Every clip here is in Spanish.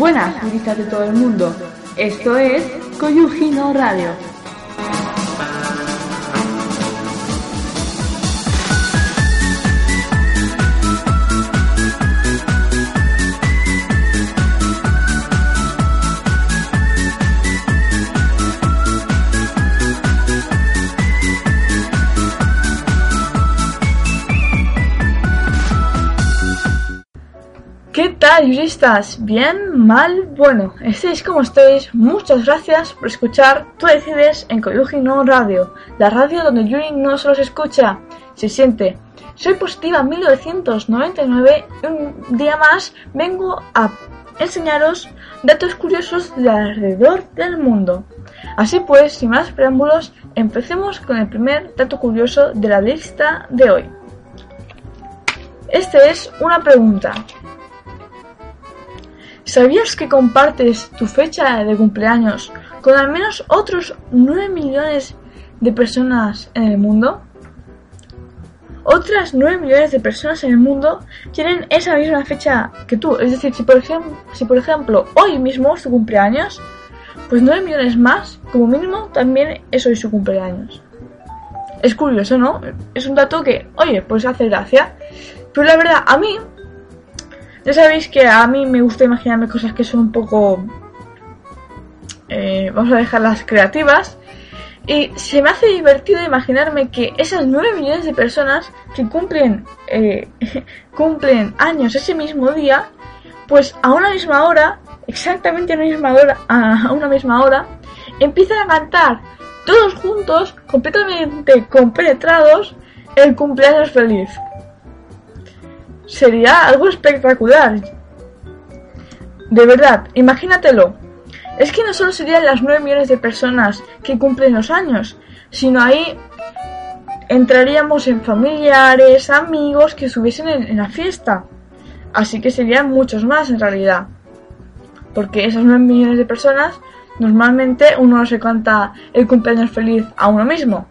Buenas, turistas de todo el mundo. Esto es Koyujino Radio. ¿Qué tal, juristas? ¿Bien? ¿Mal? Bueno, estéis como estéis, muchas gracias por escuchar Tú decides en Koyuji no Radio, la radio donde Yuri no solo se escucha, se siente. Soy positiva 1999 y un día más vengo a enseñaros datos curiosos de alrededor del mundo. Así pues, sin más preámbulos, empecemos con el primer dato curioso de la lista de hoy. Este es una pregunta. ¿Sabías que compartes tu fecha de cumpleaños con al menos otros 9 millones de personas en el mundo? Otras 9 millones de personas en el mundo tienen esa misma fecha que tú. Es decir, si por, ejemplo, si por ejemplo hoy mismo es tu cumpleaños, pues 9 millones más, como mínimo, también es hoy su cumpleaños. Es curioso, ¿no? Es un dato que, oye, pues hace gracia. Pero la verdad, a mí ya sabéis que a mí me gusta imaginarme cosas que son un poco... Eh, vamos a dejarlas creativas. Y se me hace divertido imaginarme que esas 9 millones de personas que cumplen, eh, cumplen años ese mismo día, pues a una misma hora, exactamente a una misma hora, a una misma hora, empiezan a cantar todos juntos, completamente compenetrados, el cumpleaños feliz. Sería algo espectacular. De verdad, imagínatelo. Es que no solo serían las 9 millones de personas que cumplen los años, sino ahí entraríamos en familiares, amigos que estuviesen en, la fiesta. Así que serían muchos más en realidad. Porque esas 9 millones de personas, normalmente uno no se canta el cumpleaños feliz a uno mismo.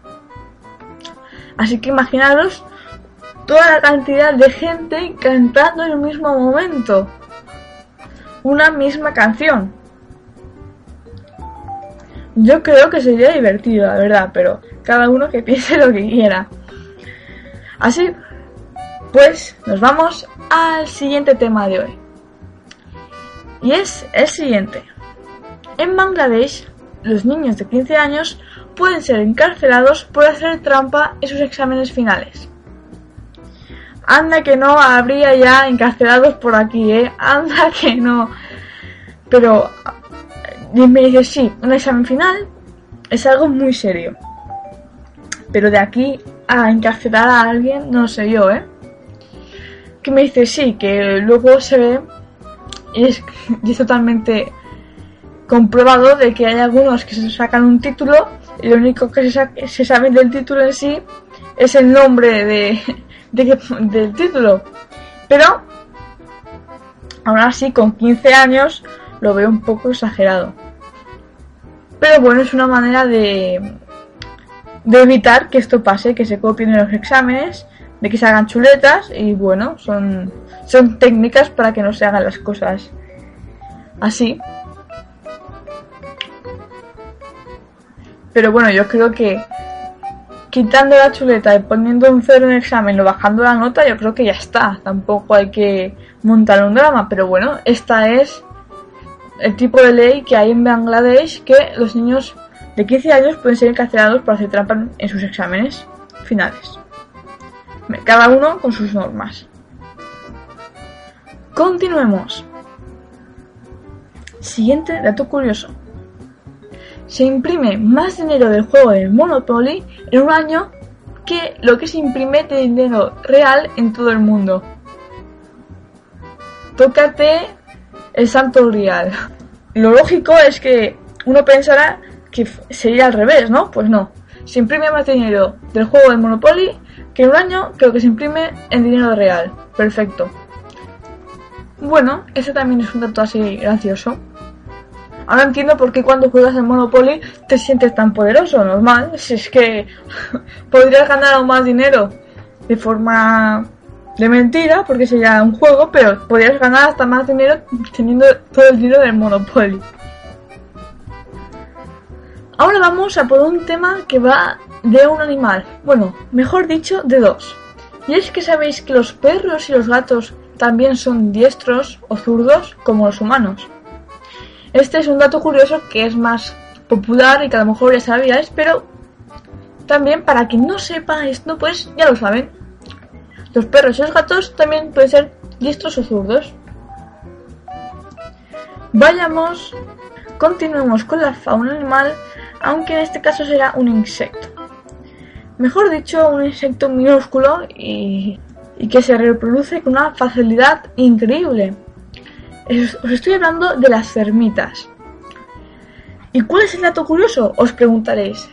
Así que imaginaros toda la cantidad de gente cantando en el mismo momento. Una misma canción. Yo creo que sería divertido, la verdad, pero cada uno que piense lo que quiera. Así, pues nos vamos al siguiente tema de hoy. Y es el siguiente. En Bangladesh, los niños de 15 años pueden ser encarcelados por hacer trampa en sus exámenes finales. Anda que no habría ya encarcelados por aquí, ¿eh? Anda que no. Pero y me dice, sí, un examen final es algo muy serio. Pero de aquí a encarcelar a alguien, no sé yo, ¿eh? Que me dice, sí, que luego se ve y es, y es totalmente comprobado de que hay algunos que se sacan un título y lo único que se, se sabe del título en sí es el nombre de, de, del título. Pero, aún así, con 15 años lo veo un poco exagerado. Pero bueno, es una manera de, de evitar que esto pase, que se copien en los exámenes, de que se hagan chuletas y bueno, son, son técnicas para que no se hagan las cosas así. Pero bueno, yo creo que quitando la chuleta y poniendo un cero en el examen o bajando la nota, yo creo que ya está. Tampoco hay que montar un drama, pero bueno, esta es el tipo de ley que hay en Bangladesh que los niños de 15 años pueden ser encarcelados por hacer trampa en sus exámenes finales. Cada uno con sus normas. Continuemos. Siguiente dato curioso. Se imprime más dinero del juego del Monopoly en un año que lo que se imprime de dinero real en todo el mundo. Tócate el santo real. Lo lógico es que uno pensará que sería al revés, ¿no? Pues no. Se imprime más dinero del juego del Monopoly que en un año que lo que se imprime en dinero real. Perfecto. Bueno, ese también es un dato así gracioso. Ahora entiendo por qué cuando juegas en Monopoly te sientes tan poderoso, normal. Si es que podrías ganar más dinero de forma de mentira, porque sería un juego, pero podrías ganar hasta más dinero teniendo todo el dinero del Monopoly. Ahora vamos a por un tema que va de un animal, bueno, mejor dicho, de dos. Y es que sabéis que los perros y los gatos también son diestros o zurdos como los humanos. Este es un dato curioso que es más popular y que a lo mejor ya sabíais, pero también para quien no sepa esto, pues ya lo saben. Los perros y los gatos también pueden ser diestros o zurdos. Vayamos, continuemos con la fauna animal, aunque en este caso será un insecto. Mejor dicho, un insecto minúsculo y, y que se reproduce con una facilidad increíble. Os estoy hablando de las termitas. ¿Y cuál es el dato curioso? Os preguntaréis.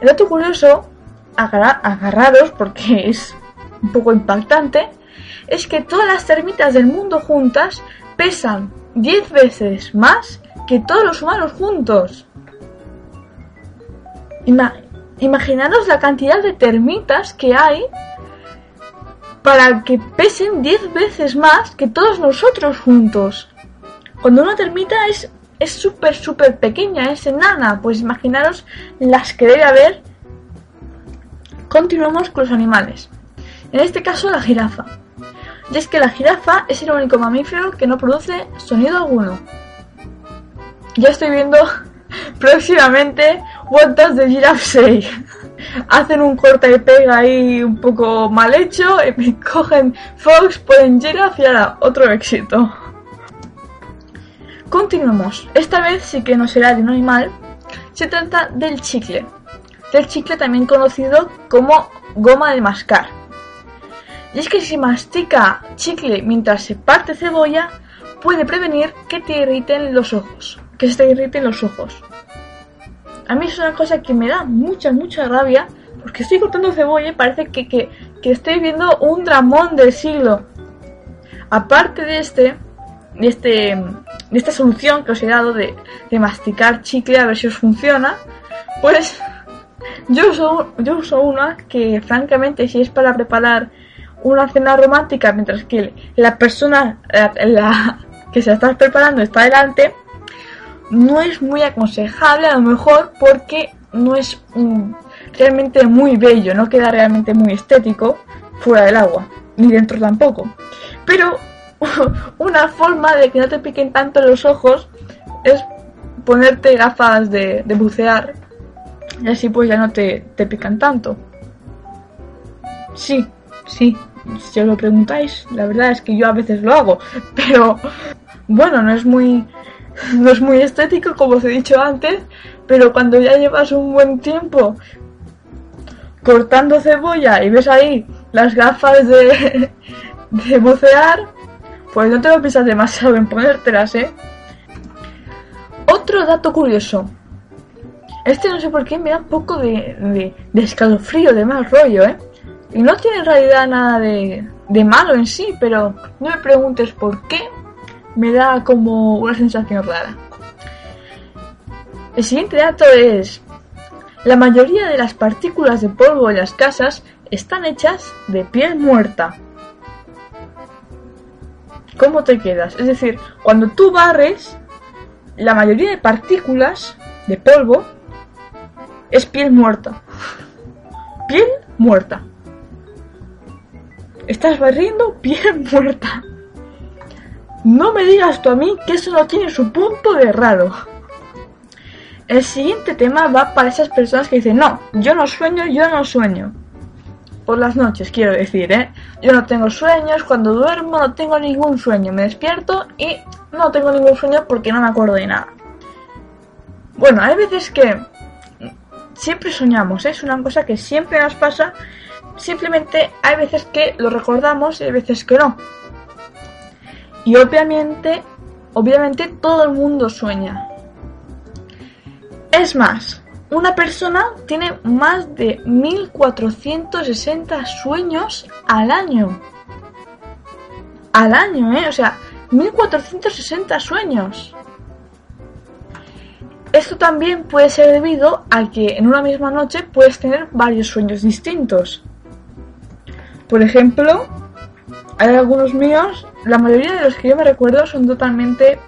El dato curioso, agarrados porque es un poco impactante, es que todas las termitas del mundo juntas pesan 10 veces más que todos los humanos juntos. imaginaros la cantidad de termitas que hay para que pesen 10 veces más que todos nosotros juntos. Cuando una termita es es súper, súper pequeña, es enana, pues imaginaros las que debe haber. Continuamos con los animales. En este caso la jirafa. Y es que la jirafa es el único mamífero que no produce sonido alguno. Ya estoy viendo próximamente What Does the Giraffe Say. Hacen un corta y pega ahí un poco mal hecho, y cogen Fox, ponen Giraffe y ahora otro éxito. Continuamos. Esta vez sí que no será de un animal. Se trata del chicle. Del chicle también conocido como goma de mascar. Y es que si mastica chicle mientras se parte cebolla, puede prevenir que te irriten los ojos. Que se te irriten los ojos. A mí es una cosa que me da mucha, mucha rabia. Porque estoy cortando cebolla y parece que, que, que estoy viendo un dramón del siglo. Aparte de este, de este esta solución que os he dado de, masticar chicle a ver si os funciona, pues yo uso, yo uso una que francamente si es para preparar una cena romántica mientras que la persona la, que se está preparando está delante, no es muy aconsejable a lo mejor porque no es realmente muy bello, no queda realmente muy estético fuera del agua, ni dentro tampoco. Pero una forma de que no te piquen tanto los ojos es ponerte gafas de, bucear y así pues ya no te, te pican tanto. Sí, sí, si os lo preguntáis, la verdad es que yo a veces lo hago, pero bueno, no es muy no es muy estético como os he dicho antes, pero cuando ya llevas un buen tiempo cortando cebolla y ves ahí las gafas de, de bucear, pues no te lo piensas demasiado en ponértelas, ¿eh? Otro dato curioso. Este no sé por qué me da un poco de, de, escalofrío, de mal rollo, ¿eh? Y no tiene en realidad nada de, de malo en sí, pero no me preguntes por qué. Me da como una sensación rara. El siguiente dato es... La mayoría de las partículas de polvo en las casas están hechas de piel muerta. ¿Cómo te quedas? Es decir, cuando tú barres, la mayoría de partículas de polvo es piel muerta. Piel muerta. Estás barriendo piel muerta. No me digas tú a mí que eso no tiene su punto de raro. El siguiente tema va para esas personas que dicen, no, yo no sueño, yo no sueño por las noches, quiero decir, ¿eh? Yo no tengo sueños, cuando duermo no tengo ningún sueño, me despierto y no tengo ningún sueño porque no me acuerdo de nada. Bueno, hay veces que siempre soñamos, ¿eh? es una cosa que siempre nos pasa, simplemente hay veces que lo recordamos y hay veces que no. Y obviamente, obviamente todo el mundo sueña. Es más, una persona tiene más de 1460 sueños al año. Al año, ¿eh? O sea, 1460 sueños. Esto también puede ser debido a que en una misma noche puedes tener varios sueños distintos. Por ejemplo, hay algunos míos, la mayoría de los que yo me recuerdo son totalmente...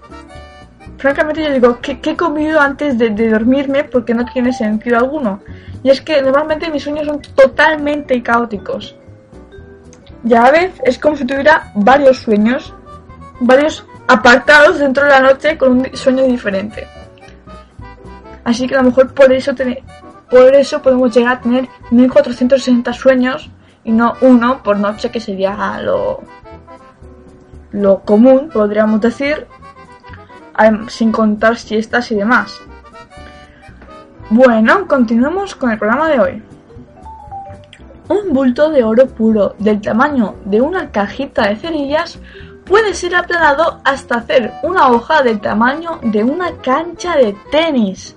Francamente yo digo, ¿qué, he comido antes de, dormirme? Porque no tiene sentido alguno. Y es que normalmente mis sueños son totalmente caóticos. Y a la vez es como si tuviera varios sueños, varios apartados dentro de la noche con un sueño diferente. Así que a lo mejor por eso, por eso podemos llegar a tener 1460 sueños y no uno por noche que sería lo, lo común, podríamos decir, sin contar siestas y demás. Bueno, continuemos con el programa de hoy. Un bulto de oro puro del tamaño de una cajita de cerillas puede ser aplanado hasta hacer una hoja del tamaño de una cancha de tenis.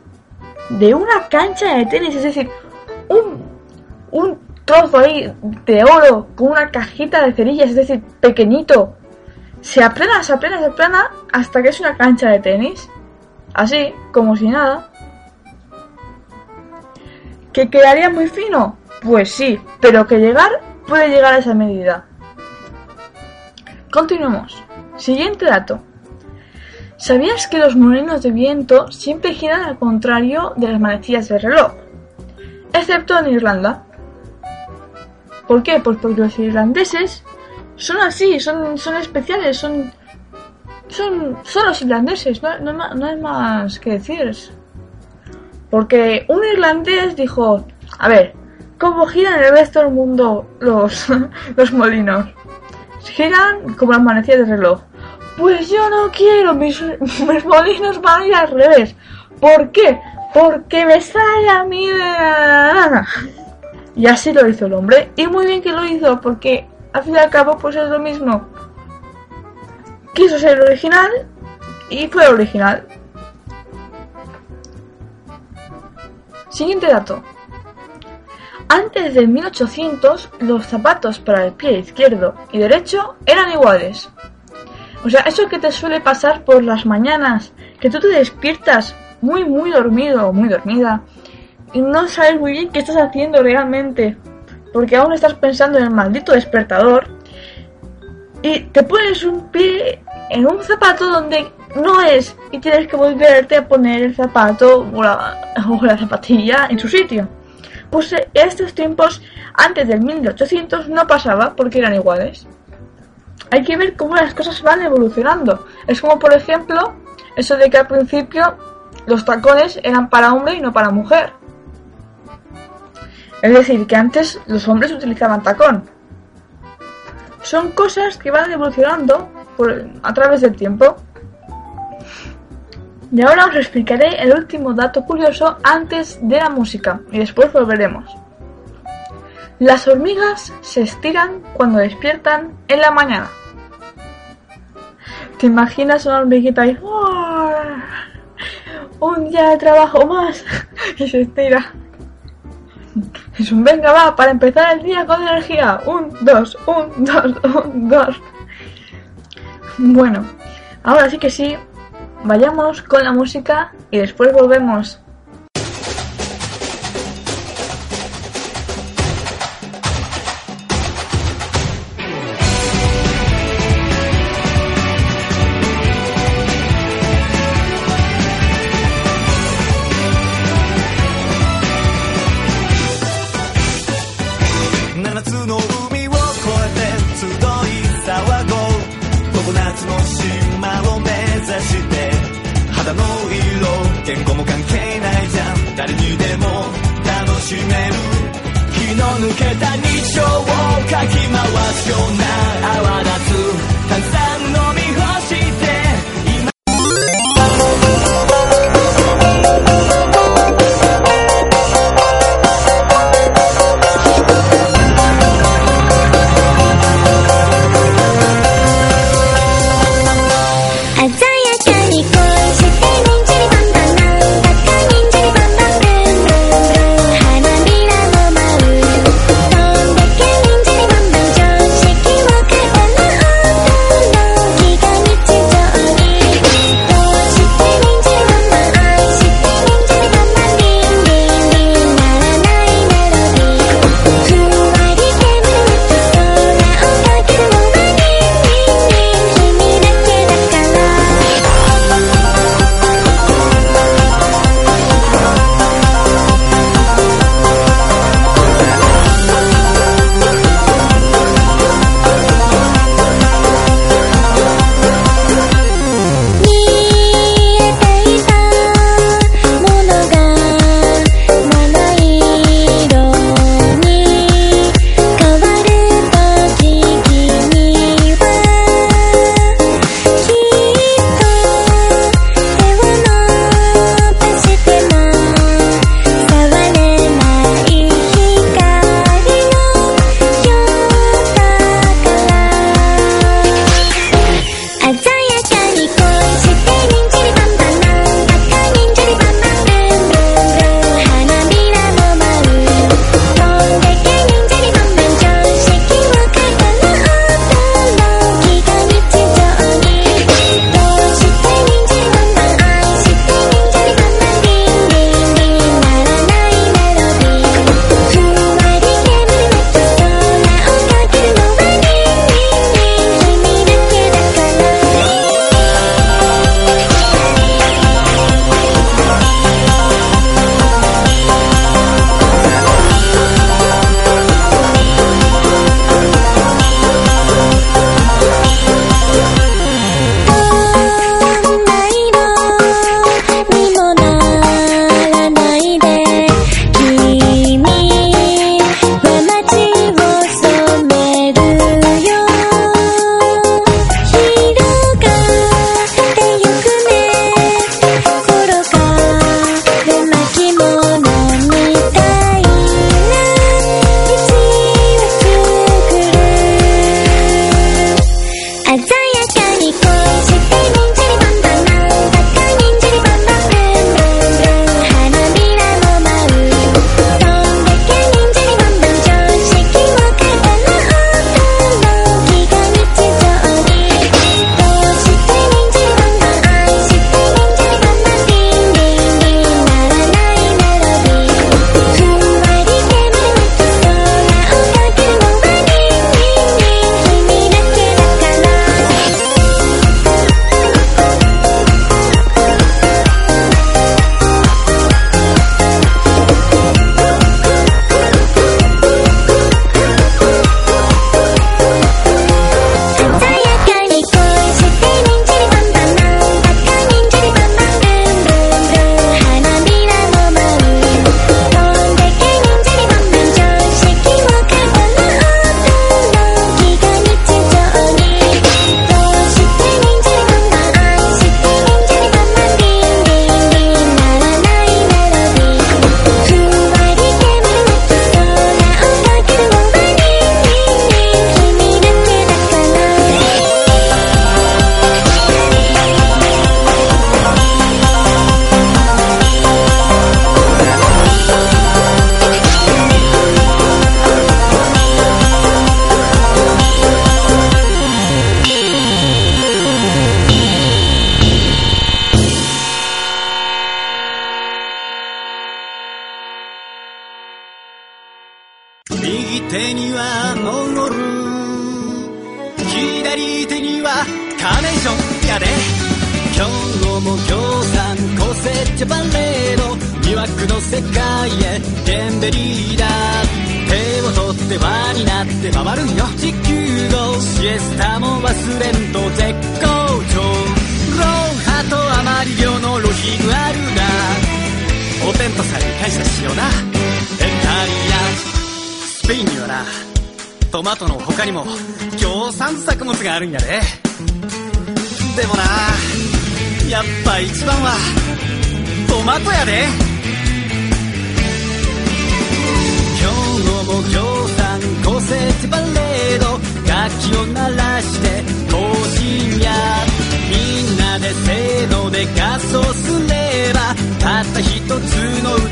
De una cancha de tenis, es decir, un, un trozo ahí de oro con una cajita de cerillas, es decir, pequeñito. Se aplana, se aplana, se aplana hasta que es una cancha de tenis. Así, como si nada. ¿Que quedaría muy fino? Pues sí, pero que llegar puede llegar a esa medida. Continuemos. Siguiente dato. ¿Sabías que los molinos de viento siempre giran al contrario de las manecillas del reloj? Excepto en Irlanda. ¿Por qué? Pues porque los irlandeses son así, son, son especiales, son, son, son los irlandeses, no, no, hay más que decir. Porque un irlandés dijo, a ver, ¿cómo giran el resto del mundo los, los molinos? Giran como las manecillas de reloj. Pues yo no quiero, mis, mis molinos van a ir al revés. ¿Por qué? Porque me sale a mí de la y así lo hizo el hombre. Y muy bien que lo hizo, porque al fin y al cabo, pues es lo mismo. Quiso ser original y fue original. Siguiente dato. Antes de 1800, los zapatos para el pie izquierdo y derecho eran iguales. O sea, eso que te suele pasar por las mañanas, que tú te despiertas muy, muy dormido o muy dormida y no sabes muy bien qué estás haciendo realmente, porque aún estás pensando en el maldito despertador y te pones un pie en un zapato donde no es y tienes que volverte a poner el zapato o la, zapatilla en su sitio. Pues en estos tiempos, antes del 1800, no pasaba porque eran iguales. Hay que ver cómo las cosas van evolucionando. Es como, por ejemplo, eso de que al principio los tacones eran para hombre y no para mujer. Es decir, que antes los hombres utilizaban tacón. Son cosas que van evolucionando a través del tiempo. Y ahora os explicaré el último dato curioso antes de la música y después volveremos. Las hormigas se estiran cuando despiertan en la mañana. ¿Te imaginas una hormiguita ahí? Un día de trabajo más y se estira. Es un venga, va, para empezar el día con energía. Un, dos, un, dos, un, dos. Bueno, ahora sí que sí, vayamos con la música y después volvemos. 抜けた日常をかき回すような泡立つ。って輪になって回るんよ。地球号シエスタも忘れんと絶好調。ロンハとあまり量のロヒグあるがお天道さんに感謝しような。エンタリア。スペインにはな。トマトの他にも共産作物があるんやで。でもなやっぱ一番はトマトやで。今日も共産個性値パレード楽器を鳴らして行進やみんなでせーので合奏すればたった一つの歌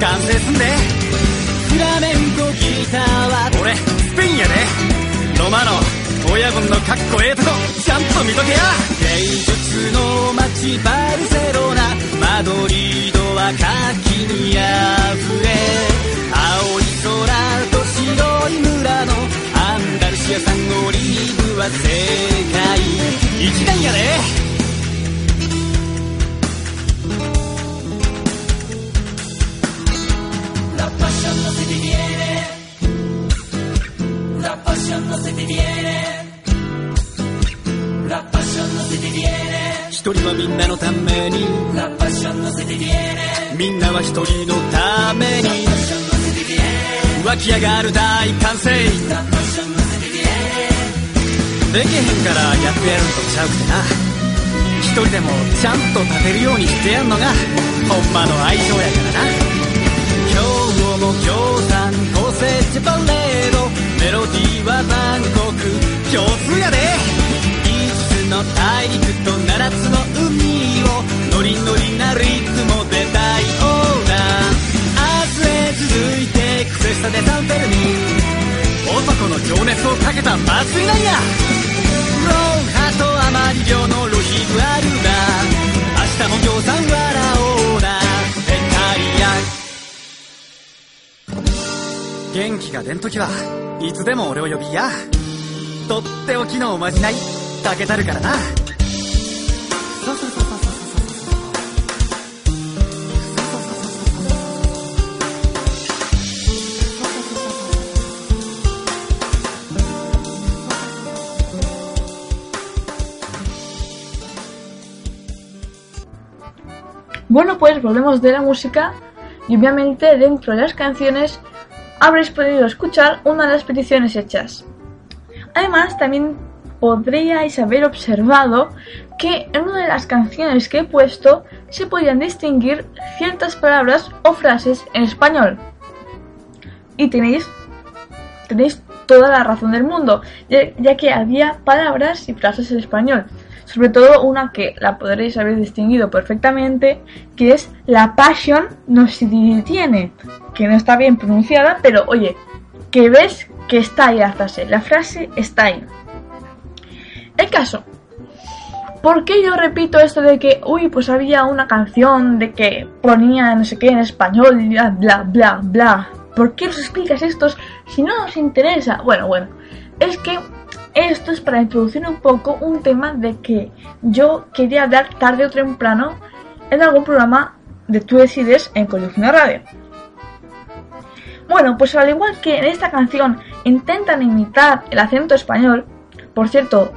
完成すんでフラメンコギターは俺スペインやでロマの親分のかっこええとこちゃんと見とけや。芸術の街バルセロナ。マドリードは活気にあふれ。青い空とい村のアンダルシア産オリーブは世界一なんやで。一人はみんなのために「み」「んなは一人のために」「」湧き上がる大歓声できへんから逆やるんとちゃうくてな。一人でもちゃんと立てるようにしてやんのがほんまの愛情やからな。今日も共産個性ジャパレード。メロディーは万国共通やで。5つの大陸と7つの海を。ノリノリなリズムていくフェスタでサンフェルミ男の情熱をかけた祭りなんやロンハとあまり量のロヒグあるが明日も共産笑おうなエタリア元気が出んときはいつでも俺を呼びや。とっておきのおまじないかけたるからな。そうそうそう Bueno, pues volvemos de la música y obviamente dentro de las canciones habréis podido escuchar una de las peticiones hechas. Además, también podríais haber observado que en una de las canciones que he puesto se podían distinguir ciertas palabras o frases en español. Y tenéis, tenéis toda la razón del mundo, ya, ya que había palabras y frases en español. Sobre todo una que la podréis haber distinguido perfectamente, que es la passion no se detiene, que no está bien pronunciada, pero oye, que ves que está ahí la frase, la frase está ahí. El caso, ¿por qué yo repito esto de que, uy, pues había una canción de que ponía no sé qué en español, bla, bla, bla, bla? ¿Por qué os explicas esto si no os interesa? Bueno, bueno, es que esto es para introducir un poco un tema de que yo quería hablar tarde o temprano en algún programa de Tú Decides en Colegio Radio. Bueno, pues al igual que en esta canción intentan imitar el acento español, por cierto,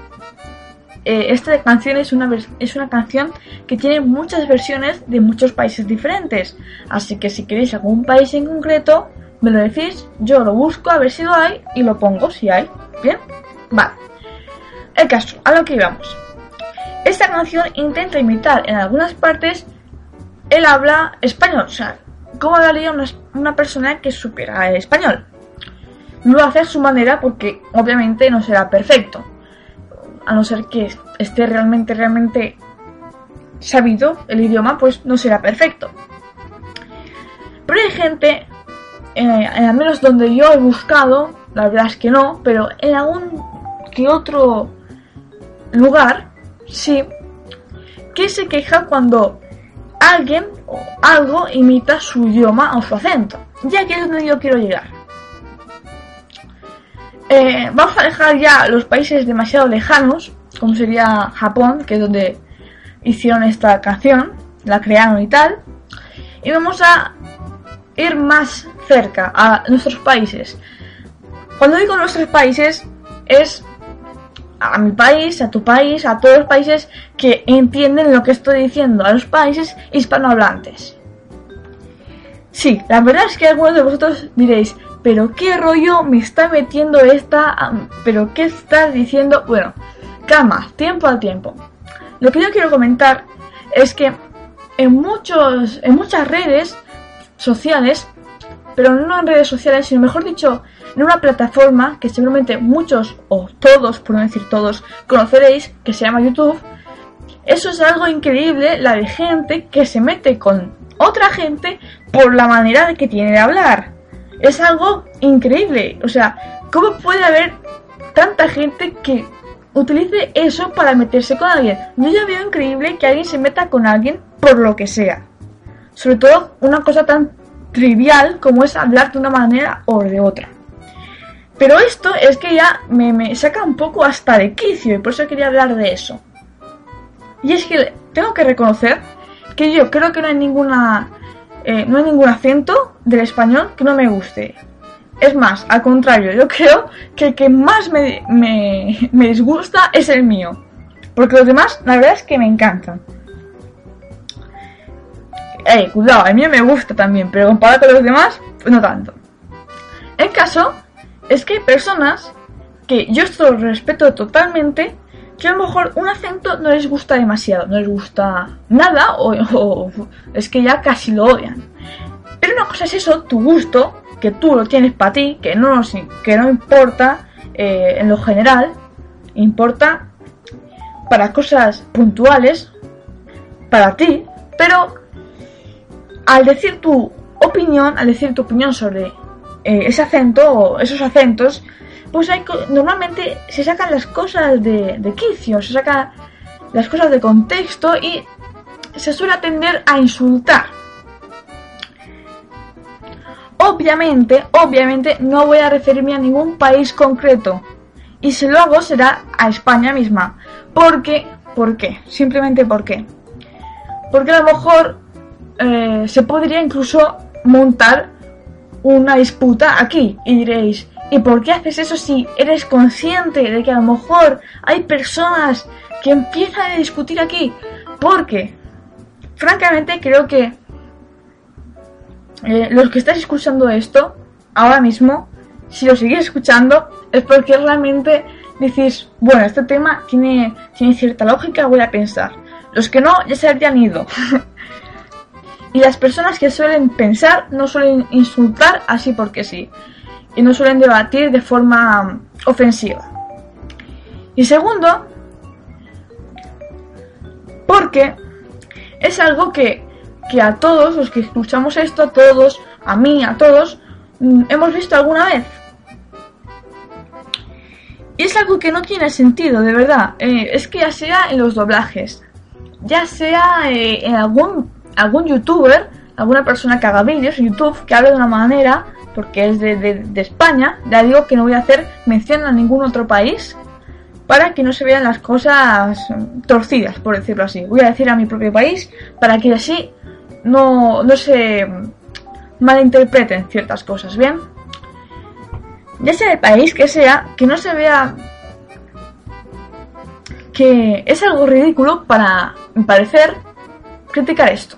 eh, esta canción es una, es una canción que tiene muchas versiones de muchos países diferentes, así que si queréis algún país en concreto, me lo decís, yo lo busco a ver si lo hay y lo pongo si hay. ¿Bien? Vale. El caso, a lo que íbamos. Esta canción intenta imitar en algunas partes el habla español, o sea, cómo hablaría una, una persona que supiera el español. Lo hace a su manera porque obviamente no será perfecto. A no ser que esté realmente, realmente sabido el idioma, pues no será perfecto. Pero hay gente, eh, al menos donde yo he buscado, la verdad es que no, pero en algún que otro lugar, sí, que se queja cuando alguien o algo imita su idioma o su acento. Ya que es donde yo quiero llegar. Eh, vamos a dejar ya los países demasiado lejanos, como sería Japón, que es donde hicieron esta canción, la crearon y tal. Y vamos a ir más cerca a nuestros países. Cuando digo nuestros países es a mi país, a tu país, a todos los países que entienden lo que estoy diciendo, a los países hispanohablantes. Sí, la verdad es que algunos de vosotros diréis, pero qué rollo me está metiendo esta, pero qué estás diciendo. Bueno, calma, tiempo al tiempo. Lo que yo quiero comentar es que en muchos, en muchas redes sociales, pero no en redes sociales, sino mejor dicho, en una plataforma que seguramente muchos o todos, por no decir todos, conoceréis, que se llama YouTube. Eso es algo increíble, la de gente que se mete con otra gente por la manera de que tiene de hablar. Es algo increíble. O sea, ¿cómo puede haber tanta gente que utilice eso para meterse con alguien? Yo ya veo increíble que alguien se meta con alguien por lo que sea. Sobre todo una cosa tan trivial como es hablar de una manera o de otra. Pero esto es que ya me, saca un poco hasta de quicio y por eso quería hablar de eso. Y es que tengo que reconocer que yo creo que no hay ninguna eh, no hay ningún acento del español que no me guste. Es más, al contrario, yo creo que el que más me, me, disgusta es el mío. Porque los demás, la verdad es que me encantan. Eh, cuidado, el mío me gusta también, pero comparado con los demás, pues no tanto. El caso es que hay personas que yo esto respeto totalmente, que a lo mejor un acento no les gusta demasiado, no les gusta nada o, es que ya casi lo odian. Pero una cosa es eso, tu gusto, que tú lo tienes para ti, que no, que no importa eh, en lo general, importa para cosas puntuales, para ti, pero al decir tu opinión, al decir tu opinión sobre eh, ese acento o esos acentos, pues hay, normalmente se sacan las cosas de, de quicio, se sacan las cosas de contexto y se suele tender a insultar. Obviamente, obviamente no voy a referirme a ningún país concreto. Y si lo hago será a España misma. Porque, ¿por qué? Simplemente ¿por qué? Porque a lo mejor eh, se podría incluso montar una disputa aquí y diréis, ¿y por qué haces eso si eres consciente de que a lo mejor hay personas que empiezan a discutir aquí? Porque, francamente, creo que eh, los que estáis escuchando esto, ahora mismo, si lo seguís escuchando, es porque realmente decís, bueno, este tema tiene, tiene cierta lógica, voy a pensar. Los que no, ya se habrían ido. Y las personas que suelen pensar no suelen insultar así porque sí. Y no suelen debatir de forma ofensiva. Y segundo, porque es algo que, que a todos los que escuchamos esto, a todos, a mí, a todos, mm, hemos visto alguna vez. Y es algo que no tiene sentido, de verdad. Eh, es que ya sea en los doblajes, ya sea eh, en algún algún youtuber, alguna persona que haga vídeos en YouTube, que hable de una manera, porque es de, España, ya digo que no voy a hacer mención a ningún otro país, para que no se vean las cosas torcidas, por decirlo así. Voy a decir a mi propio país, para que así no, no se malinterpreten ciertas cosas, ¿bien? Ya sea el país que sea, que no se vea que es algo ridículo para, mi parecer, criticar esto.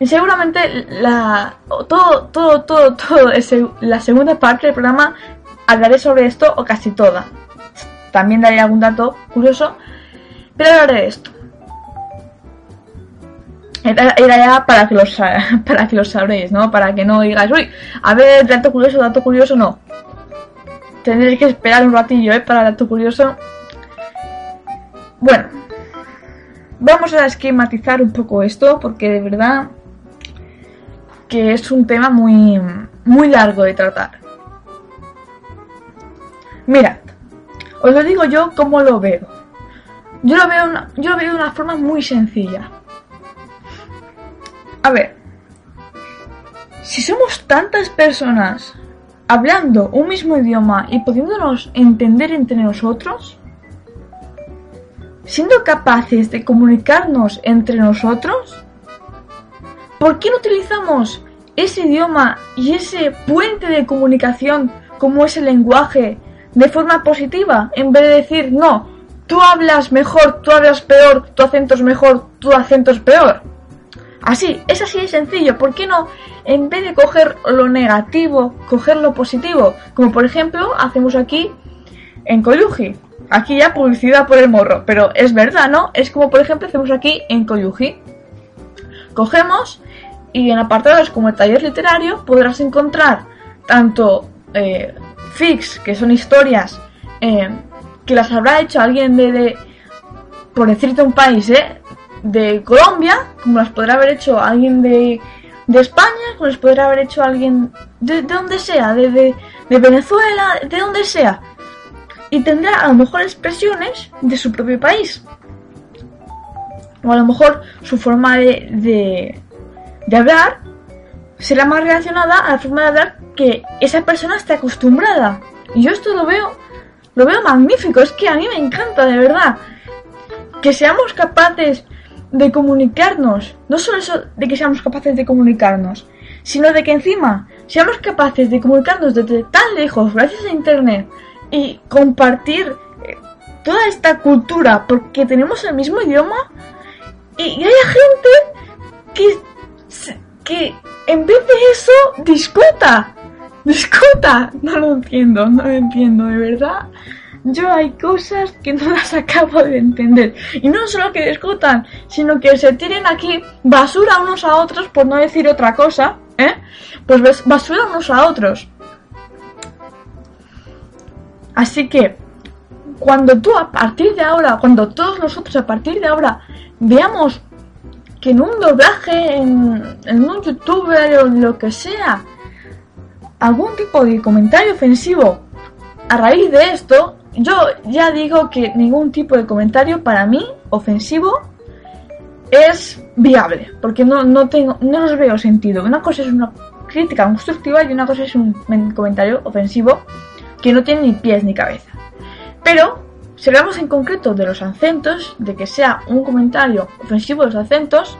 Y seguramente la, todo, todo, todo, todo, la segunda parte del programa hablaré sobre esto o casi toda. También daré algún dato curioso, pero hablaré de esto. Era, ya para que, los, para que sabréis, ¿no? Para que no digáis, uy, a ver, dato curioso, dato curioso, no. Tendréis que esperar un ratillo, ¿eh? Para dato curioso. Bueno, vamos a esquematizar un poco esto, porque de verdad que es un tema muy, muy largo de tratar. Mirad, os lo digo yo como lo veo. Yo lo veo, yo lo veo de una forma muy sencilla. A ver, si somos tantas personas hablando un mismo idioma y pudiéndonos entender entre nosotros, siendo capaces de comunicarnos entre nosotros? ¿Por qué no utilizamos ese idioma y ese puente de comunicación como ese lenguaje de forma positiva en vez de decir no, tú hablas mejor, tú hablas peor, tu acento es mejor, tu acento es peor? Así, es así de sencillo. ¿Por qué no, en vez de coger lo negativo, coger lo positivo? Como por ejemplo, hacemos aquí en Koyuji. Aquí ya publicidad por el morro, pero es verdad, ¿no? Es como por ejemplo hacemos aquí en Koyuji. Cogemos y en apartados como el taller literario podrás encontrar tanto eh, fics, que son historias eh, que las habrá hecho alguien de, por decirte un país, ¿eh? de Colombia, como las podrá haber hecho alguien de, de España, como las podrá haber hecho alguien de, de donde sea, de, de, de Venezuela, de donde sea y tendrá a lo mejor expresiones de su propio país. O a lo mejor su forma de, de, hablar será más relacionada a la forma de hablar que esa persona está acostumbrada. Y yo esto lo veo, lo veo magnífico, es que a mí me encanta, de verdad. Que seamos capaces de comunicarnos, no solo eso de que seamos capaces de comunicarnos, sino de que encima seamos capaces de comunicarnos desde tan lejos gracias a Internet, y compartir eh, toda esta cultura porque tenemos el mismo idioma y, y hay gente que, que en vez de eso discuta, discuta. No lo entiendo, no lo entiendo, de verdad. Yo hay cosas que no las acabo de entender. Y no solo que discutan, sino que se tiren aquí basura unos a otros, por no decir otra cosa, ¿eh? Pues basura unos a otros. Así que cuando tú a partir de ahora, cuando todos nosotros a partir de ahora veamos que en un doblaje, en, un youtuber o lo que sea, algún tipo de comentario ofensivo a raíz de esto, yo ya digo que ningún tipo de comentario para mí ofensivo es viable, porque no, no tengo, no los veo sentido. Una cosa es una crítica constructiva y una cosa es un comentario ofensivo que no tiene ni pies ni cabeza. Pero, si hablamos en concreto de los acentos, de que sea un comentario ofensivo de los acentos,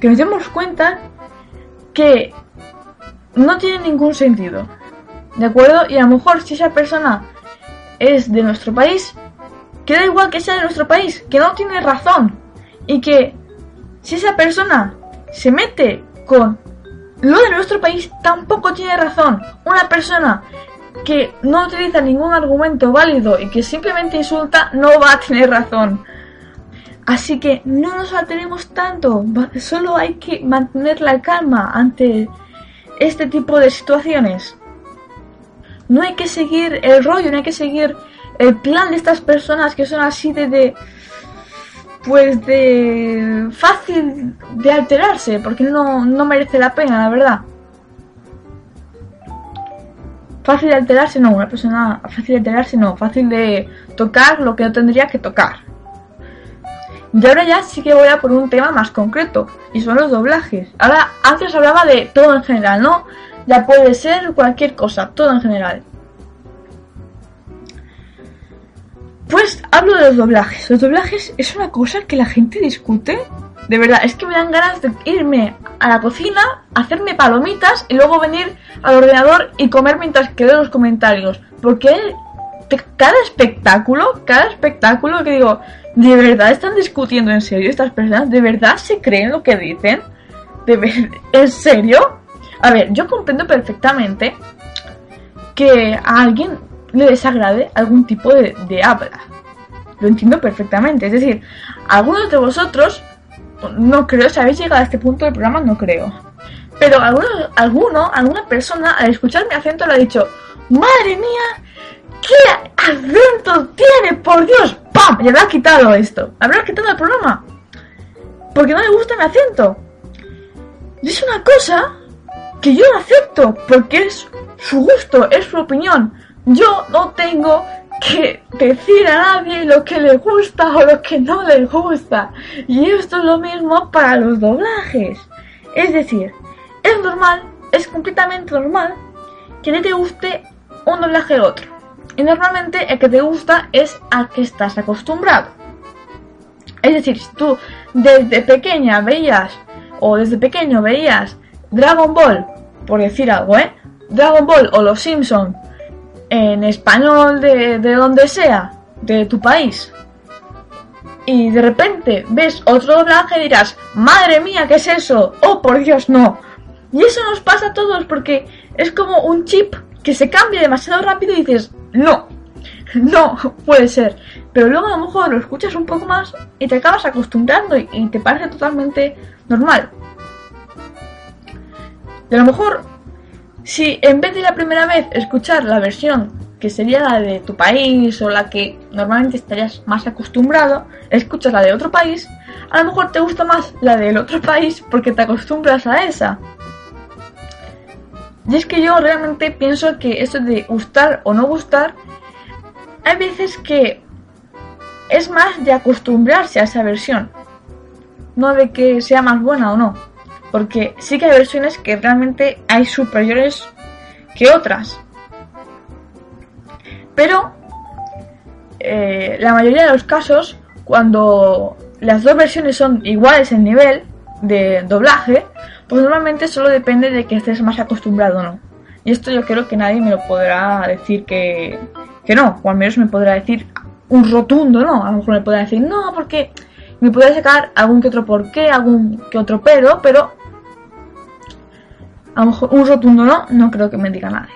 que nos demos cuenta que no tiene ningún sentido. ¿De acuerdo? Y a lo mejor si esa persona es de nuestro país, que da igual que sea de nuestro país, que no tiene razón. Y que si esa persona se mete con lo de nuestro país, tampoco tiene razón. Una persona que no utiliza ningún argumento válido y que simplemente insulta, no va a tener razón. Así que no nos alteremos tanto, solo hay que mantener la calma ante este tipo de situaciones. No hay que seguir el rollo, no hay que seguir el plan de estas personas que son así de, de pues de fácil de alterarse, porque no, no merece la pena, la verdad. Fácil de alterarse, no, una persona fácil de alterarse, no, fácil de tocar lo que no tendría que tocar. Y ahora ya sí que voy a por un tema más concreto, y son los doblajes. Ahora, antes hablaba de todo en general, ¿no? Ya puede ser cualquier cosa, todo en general. Pues hablo de los doblajes. Los doblajes es una cosa que la gente discute de verdad, es que me dan ganas de irme a la cocina, hacerme palomitas y luego venir al ordenador y comer mientras que leo los comentarios. Porque cada espectáculo, cada espectáculo que digo, ¿de verdad están discutiendo en serio estas personas? ¿De verdad se creen lo que dicen? ¿De ¿En serio? A ver, yo comprendo perfectamente que a alguien le desagrade algún tipo de, de habla. Lo entiendo perfectamente. Es decir, algunos de vosotros no creo, si habéis llegado a este punto del programa, no creo. Pero alguno, alguno, alguna persona al escuchar mi acento le ha dicho, madre mía, ¿qué acento tiene? Por Dios, ¡pam! Y habrá quitado esto. Habrá quitado el programa. Porque no le gusta mi acento. Y es una cosa que yo no acepto, porque es su gusto, es su opinión. Yo no tengo que decir a nadie lo que le gusta o lo que no le gusta. Y esto es lo mismo para los doblajes. Es decir, es normal, es completamente normal que no te guste un doblaje a otro. Y normalmente el que te gusta es al que estás acostumbrado. Es decir, si tú desde pequeña veías o desde pequeño veías Dragon Ball, por decir algo, ¿eh? Dragon Ball o Los Simpson en español de, de donde sea, de tu país, y de repente ves otro doblaje y dirás, madre mía, ¿qué es eso? Oh, por Dios, no. Y eso nos pasa a todos porque es como un chip que se cambia demasiado rápido y dices, no, no, puede ser. Pero luego a lo mejor lo escuchas un poco más y te acabas acostumbrando y, y te parece totalmente normal. Y a lo mejor, si en vez de la primera vez escuchar la versión que sería la de tu país o la que normalmente estarías más acostumbrado, escuchas la de otro país, a lo mejor te gusta más la del otro país porque te acostumbras a esa. Y es que yo realmente pienso que eso de gustar o no gustar, hay veces que es más de acostumbrarse a esa versión, no de que sea más buena o no. Porque sí que hay versiones que realmente hay superiores que otras. Pero eh, la mayoría de los casos, cuando las dos versiones son iguales en nivel de doblaje, pues normalmente solo depende de que estés más acostumbrado o no. Y esto yo creo que nadie me lo podrá decir que, que no, o al menos me podrá decir un rotundo no. A lo mejor me podrá decir no, porque me podrá sacar algún que otro porqué, algún que otro pero, pero a lo mejor un rotundo no, no creo que me diga nadie.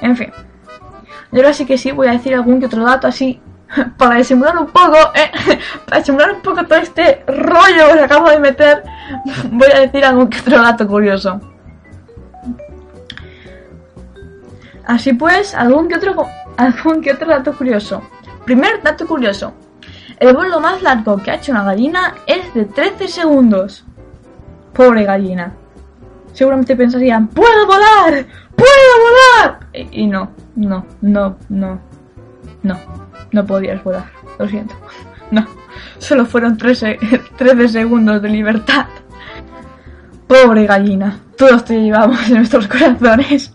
En fin. Y ahora sí que sí voy a decir algún que otro dato así para disimular un poco, ¿eh? para disimular un poco todo este rollo que acabo de meter, voy a decir algún que otro dato curioso. Así pues, algún que otro, algún que otro dato curioso. Primer dato curioso. El vuelo más largo que ha hecho una gallina es de 13 segundos. Pobre gallina. Seguramente pensarían, ¡puedo volar! ¡Puedo volar! Y, y no, no, no, no, no, no podías volar. Lo siento. No, solo fueron 13, 13 segundos de libertad. Pobre gallina, todos te llevamos en nuestros corazones.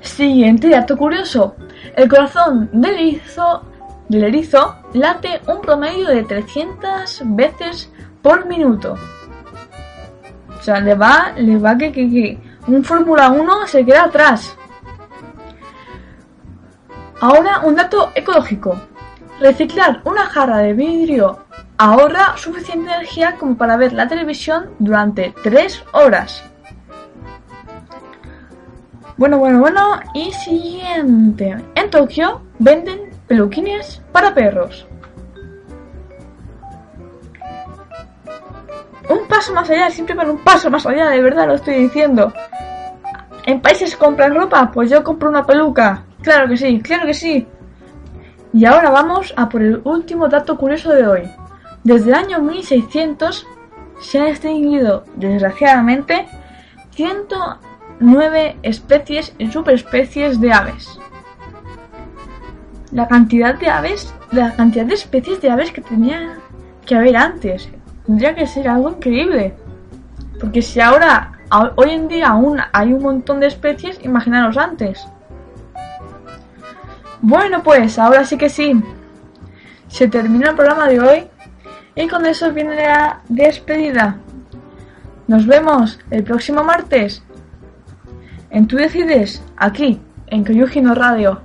Siguiente dato curioso. El corazón del erizo, del erizo late un promedio de 300 veces por minuto. O sea, le va, le va que, que, que un Fórmula 1 se queda atrás. Ahora un dato ecológico. Reciclar una jarra de vidrio ahorra suficiente energía como para ver la televisión durante 3 horas. Bueno, bueno, bueno. Y siguiente. En Tokio venden peluquines para perros. Un paso más allá, siempre van un paso más allá, de verdad lo estoy diciendo. ¿En países compran ropa? Pues yo compro una peluca. Claro que sí, claro que sí. Y ahora vamos a por el último dato curioso de hoy. Desde el año 1600 se han extinguido, desgraciadamente, 109 especies y subespecies de aves. La cantidad de aves, la cantidad de especies de aves que tenía que haber antes, tendría que ser algo increíble. Porque si ahora, hoy en día aún hay un montón de especies, imaginaros antes. Bueno, pues ahora sí que sí. Se termina el programa de hoy y con eso viene la despedida. Nos vemos el próximo martes en Tú Decides, aquí, en Koyuji no Radio.